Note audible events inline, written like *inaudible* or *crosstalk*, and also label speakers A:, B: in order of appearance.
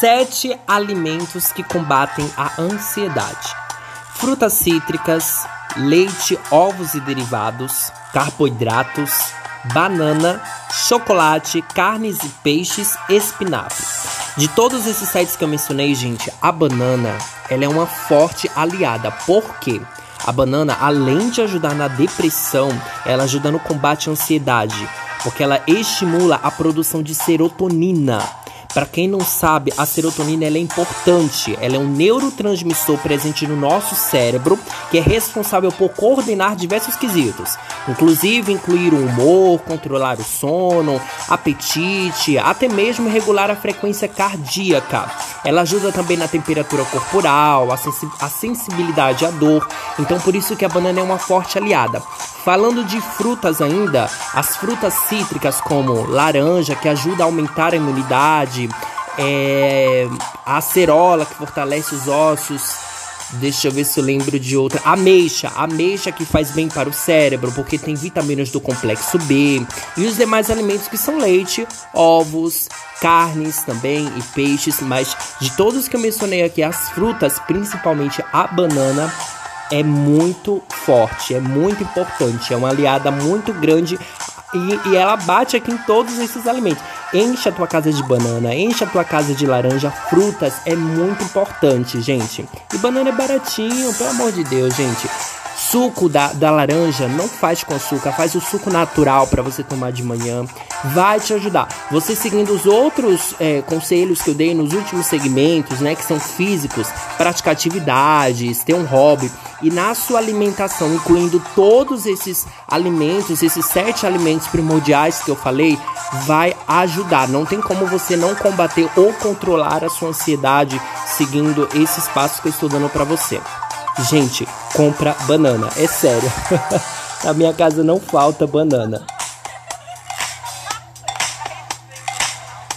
A: sete alimentos que combatem a ansiedade: frutas cítricas, leite, ovos e derivados, carboidratos, banana, chocolate, carnes e peixes, espinafre. De todos esses sites que eu mencionei, gente, a banana ela é uma forte aliada. Por quê? A banana, além de ajudar na depressão, ela ajuda no combate à ansiedade, porque ela estimula a produção de serotonina. Para quem não sabe, a serotonina é importante. Ela é um neurotransmissor presente no nosso cérebro que é responsável por coordenar diversos quesitos, inclusive incluir o humor, controlar o sono, apetite, até mesmo regular a frequência cardíaca. Ela ajuda também na temperatura corporal, a, sensi a sensibilidade à dor. Então, por isso que a banana é uma forte aliada. Falando de frutas ainda, as frutas cítricas como laranja, que ajuda a aumentar a imunidade, é, a acerola, que fortalece os ossos. Deixa eu ver se eu lembro de outra. Ameixa, ameixa que faz bem para o cérebro, porque tem vitaminas do complexo B. E os demais alimentos que são leite, ovos, carnes também e peixes. Mas de todos que eu mencionei aqui, as frutas, principalmente a banana, é muito forte, é muito importante, é uma aliada muito grande e, e, ela bate aqui em todos esses alimentos. Enche a tua casa de banana, enche a tua casa de laranja, frutas é muito importante, gente. E banana é baratinho, pelo amor de Deus, gente. Suco da, da laranja não faz com açúcar, faz o suco natural para você tomar de manhã. Vai te ajudar. Você seguindo os outros é, conselhos que eu dei nos últimos segmentos, né, que são físicos, praticar atividades, ter um hobby e na sua alimentação, incluindo todos esses alimentos, esses sete alimentos primordiais que eu falei, vai ajudar. Não tem como você não combater ou controlar a sua ansiedade seguindo esses passos que eu estou dando para você. Gente, compra banana, é sério. *laughs* Na minha casa não falta banana.